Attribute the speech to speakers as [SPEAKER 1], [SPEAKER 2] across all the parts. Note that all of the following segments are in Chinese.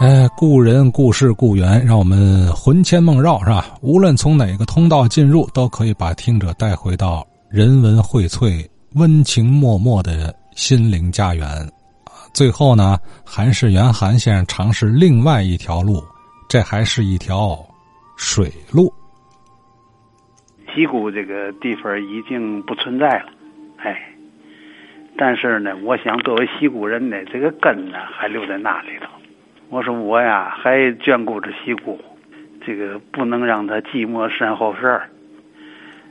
[SPEAKER 1] 呃，故人、故事、故园，让我们魂牵梦绕，是吧？无论从哪个通道进入，都可以把听者带回到人文荟萃、温情脉脉的心灵家园。最后呢，韩世元韩先生尝试另外一条路，这还是一条水路。
[SPEAKER 2] 西谷这个地方已经不存在了，哎，但是呢，我想作为西谷人呢，这个根呢还留在那里头。我说我呀，还眷顾着西姑，这个不能让他寂寞身后事儿。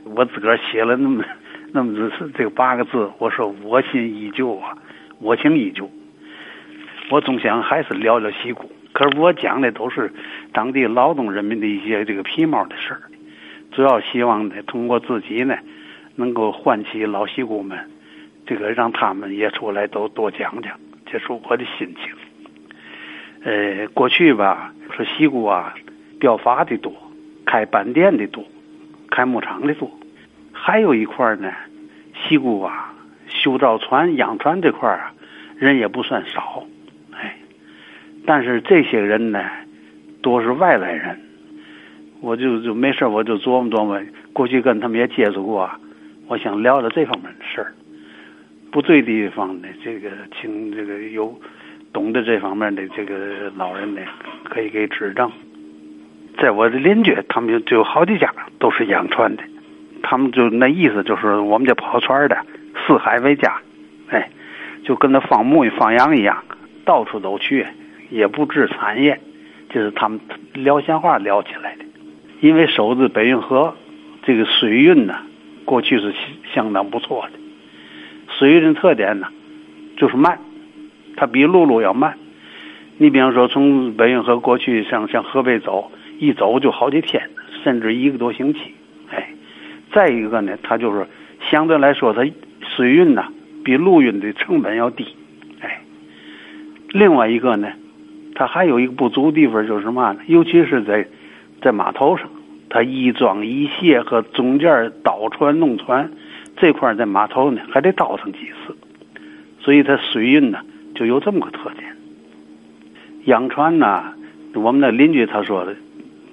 [SPEAKER 2] 我自个儿写了那么 那么这这八个字，我说我心依旧啊，我情依旧。我总想还是聊聊西姑，可是我讲的都是当地劳动人民的一些这个皮毛的事儿，主要希望呢，通过自己呢，能够唤起老西谷们，这个让他们也出来都多讲讲，这是我的心情。呃，过去吧，说西谷啊，雕筏的多，开板店的多，开牧场的多，还有一块呢，西谷啊，修造船、养船这块啊，人也不算少，哎，但是这些人呢，多是外来人，我就就没事我就琢磨琢磨，过去跟他们也接触过，啊我想聊聊这方面的事儿，不对地方呢，这个请这个有。懂得这方面的这个老人呢，可以给指正。在我的邻居，他们就有好几家都是养船的，他们就那意思就是我们这跑船的四海为家，哎，就跟那放牧放羊一样，到处都去，也不置产业，就是他们聊闲话聊起来的。因为守着北运河，这个水运呢，过去是相当不错的。水运的特点呢，就是慢。它比陆路要慢，你比方说从北运河过去向向河北走，一走就好几天，甚至一个多星期。哎，再一个呢，它就是相对来说，它水运呢比陆运的成本要低。哎，另外一个呢，它还有一个不足地方就是嘛呢？尤其是在在码头上，它一装一卸和中间倒船弄船这块在码头呢还得倒腾几次，所以它水运呢。就有这么个特点。养船呢，我们的邻居他说的，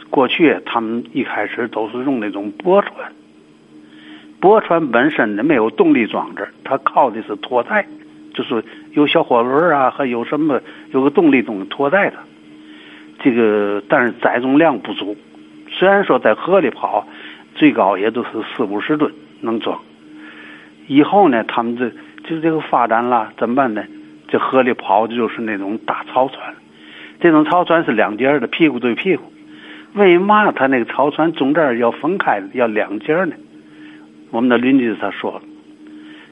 [SPEAKER 2] 过去他们一开始都是用那种驳船。驳船本身呢没有动力装置，它靠的是拖带，就是有小火轮啊，还有什么有个动力东西拖带的。这个但是载重量不足，虽然说在河里跑，最高也都是四五十吨能装。以后呢，他们这就是这个发展了，怎么办呢？这河里跑的就是那种大草船，这种草船是两节的，屁股对屁股。为嘛他那个草船中间要分开，要两节呢？我们的邻居他说，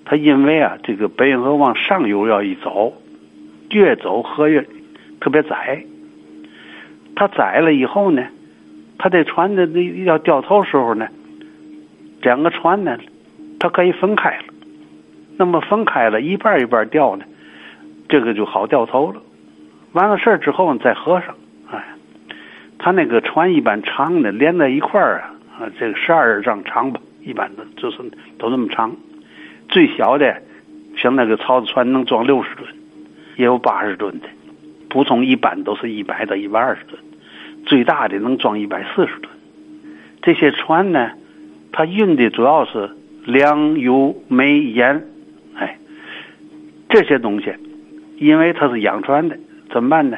[SPEAKER 2] 他因为啊，这个北运河往上游要一走，越走河越特别窄。他窄了以后呢，他这船的要掉头时候呢，两个船呢，它可以分开了。那么分开了一半一半掉呢？这个就好掉头了，完了事儿之后呢再合上，哎，他那个船一般长的连在一块儿啊，啊，这个十二丈长吧，一般的就是都那么长，最小的像那个槽子船能装六十吨，也有八十吨的，普通一般都是一百到一百二十吨，最大的能装一百四十吨。这些船呢，它运的主要是粮、油、煤、盐，哎，这些东西。因为他是养船的，怎么办呢？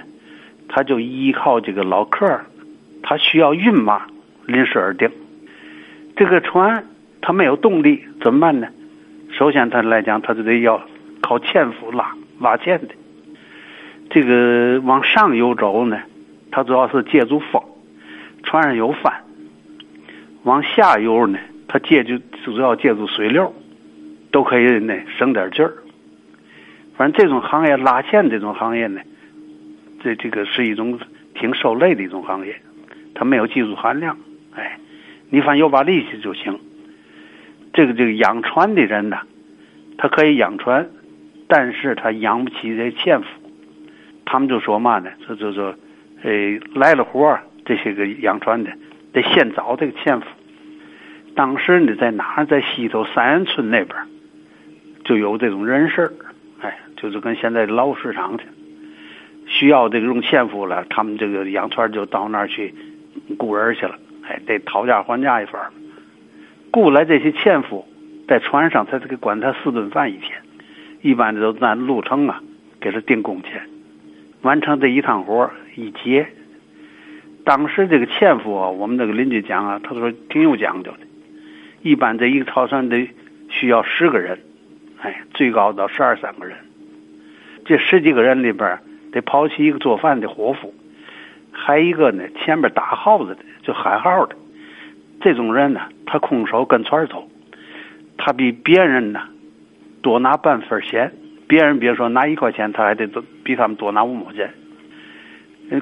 [SPEAKER 2] 他就依靠这个老客他需要运马，临时而定。这个船它没有动力，怎么办呢？首先他来讲，他就得要靠纤夫拉拉纤的。这个往上游走呢，它主要是借助风，船上有帆；往下游呢，它借助主要借助水流，都可以呢省点劲儿。反正这种行业拉线这种行业呢，这这个是一种挺受累的一种行业，它没有技术含量。哎，你反正有把力气就行。这个这个养船的人呢，他可以养船，但是他养不起这纤夫。他们就说嘛呢？这就说，哎，来了活这些个养船的得先找这个纤夫。当时呢，在哪？在西头三元村那边就有这种人事儿。就是跟现在的劳市场去，需要这种纤夫了，他们这个杨川就到那儿去雇人去了，哎，得讨价还价一番。雇来这些纤夫，在船上他这个管他四顿饭一天，一般的都按路程啊给他定工钱，完成这一趟活一结。当时这个纤夫啊，我们那个邻居讲啊，他说挺有讲究的，一般这一个操船得需要十个人，哎，最高到十二三个人。这十几个人里边得抛弃一个做饭的伙夫，还一个呢前边打号子的，就喊号的。这种人呢，他空手跟船走，他比别人呢多拿半分钱。别人别说拿一块钱，他还得多比他们多拿五毛钱。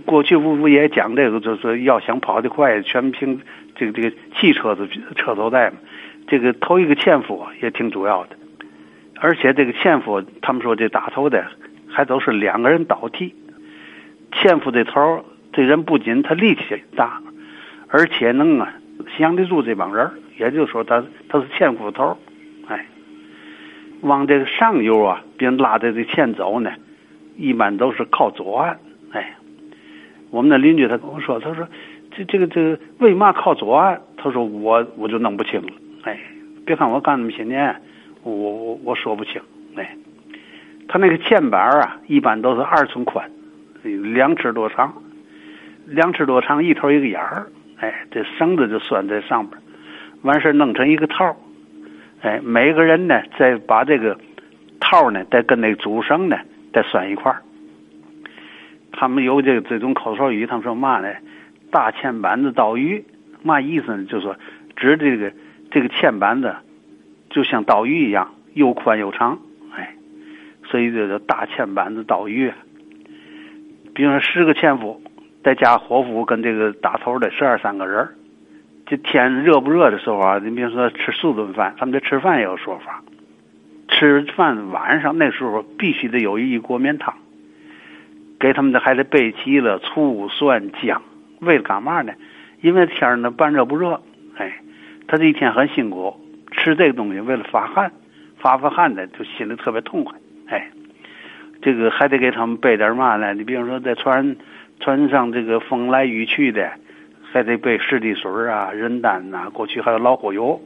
[SPEAKER 2] 过去不不也讲这个，就是要想跑得快，全凭这个这个汽车子车头带嘛。这个头一个纤夫也挺主要的，而且这个纤夫，他们说这打头的还都是两个人倒替。纤夫这头这人不仅他力气大，而且能啊。降得住这帮人也就是说，他他是欠斧头，哎，往这个上游啊，别拉着这钱走呢，一般都是靠左岸，哎，我们的邻居他跟我说，他说这这个这个为嘛靠左岸？他说我我就弄不清了，哎，别看我干那么些年，我我我说不清，哎，他那个欠板啊，一般都是二寸宽，两尺多长，两尺多长，一头一个眼儿。哎，这绳子就拴在上边，完事弄成一个套哎，每个人呢，再把这个套呢，再跟那个主绳呢，再拴一块他们有这个这种口头语，他们说嘛呢？大铅板子倒鱼，嘛意思呢？就是说指这个这个铅板子就像刀鱼一样，又宽又长。哎，所以这叫大铅板子刀鱼。比如说十个纤夫。再加伙夫跟这个打头的十二三个人这天热不热的时候啊，你比如说吃四顿饭，他们这吃饭也有说法。吃饭晚上那时候必须得有一锅面汤，给他们的还得备齐了醋蒜姜，为了干嘛呢？因为天呢半热不热，哎，他这一天很辛苦，吃这个东西为了发汗，发发汗的就心里特别痛快，哎，这个还得给他们备点嘛呢？你比如说在船。船上这个风来雨去的，还得备湿地水啊、人丹呐，过去还有老火油，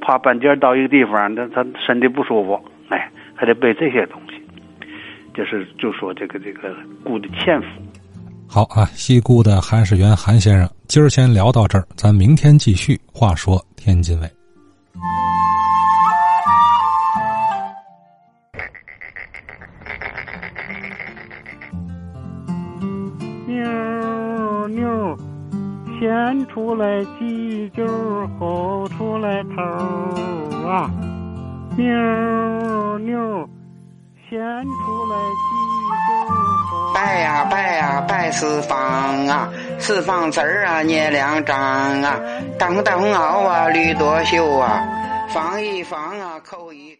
[SPEAKER 2] 怕半截到一个地方，他他身体不舒服，哎，还得备这些东西。就是就说这个这个雇的纤夫。
[SPEAKER 1] 好啊，西固的韩世元韩先生，今儿先聊到这儿，咱明天继续。话说天津卫。
[SPEAKER 3] 先出来鸡酒，后出来头啊！妞妞，先出来鸡酒。
[SPEAKER 4] 拜呀拜呀拜四方啊，四方字儿啊捏两张啊，当当嗷啊绿多秀啊，放一放啊扣一。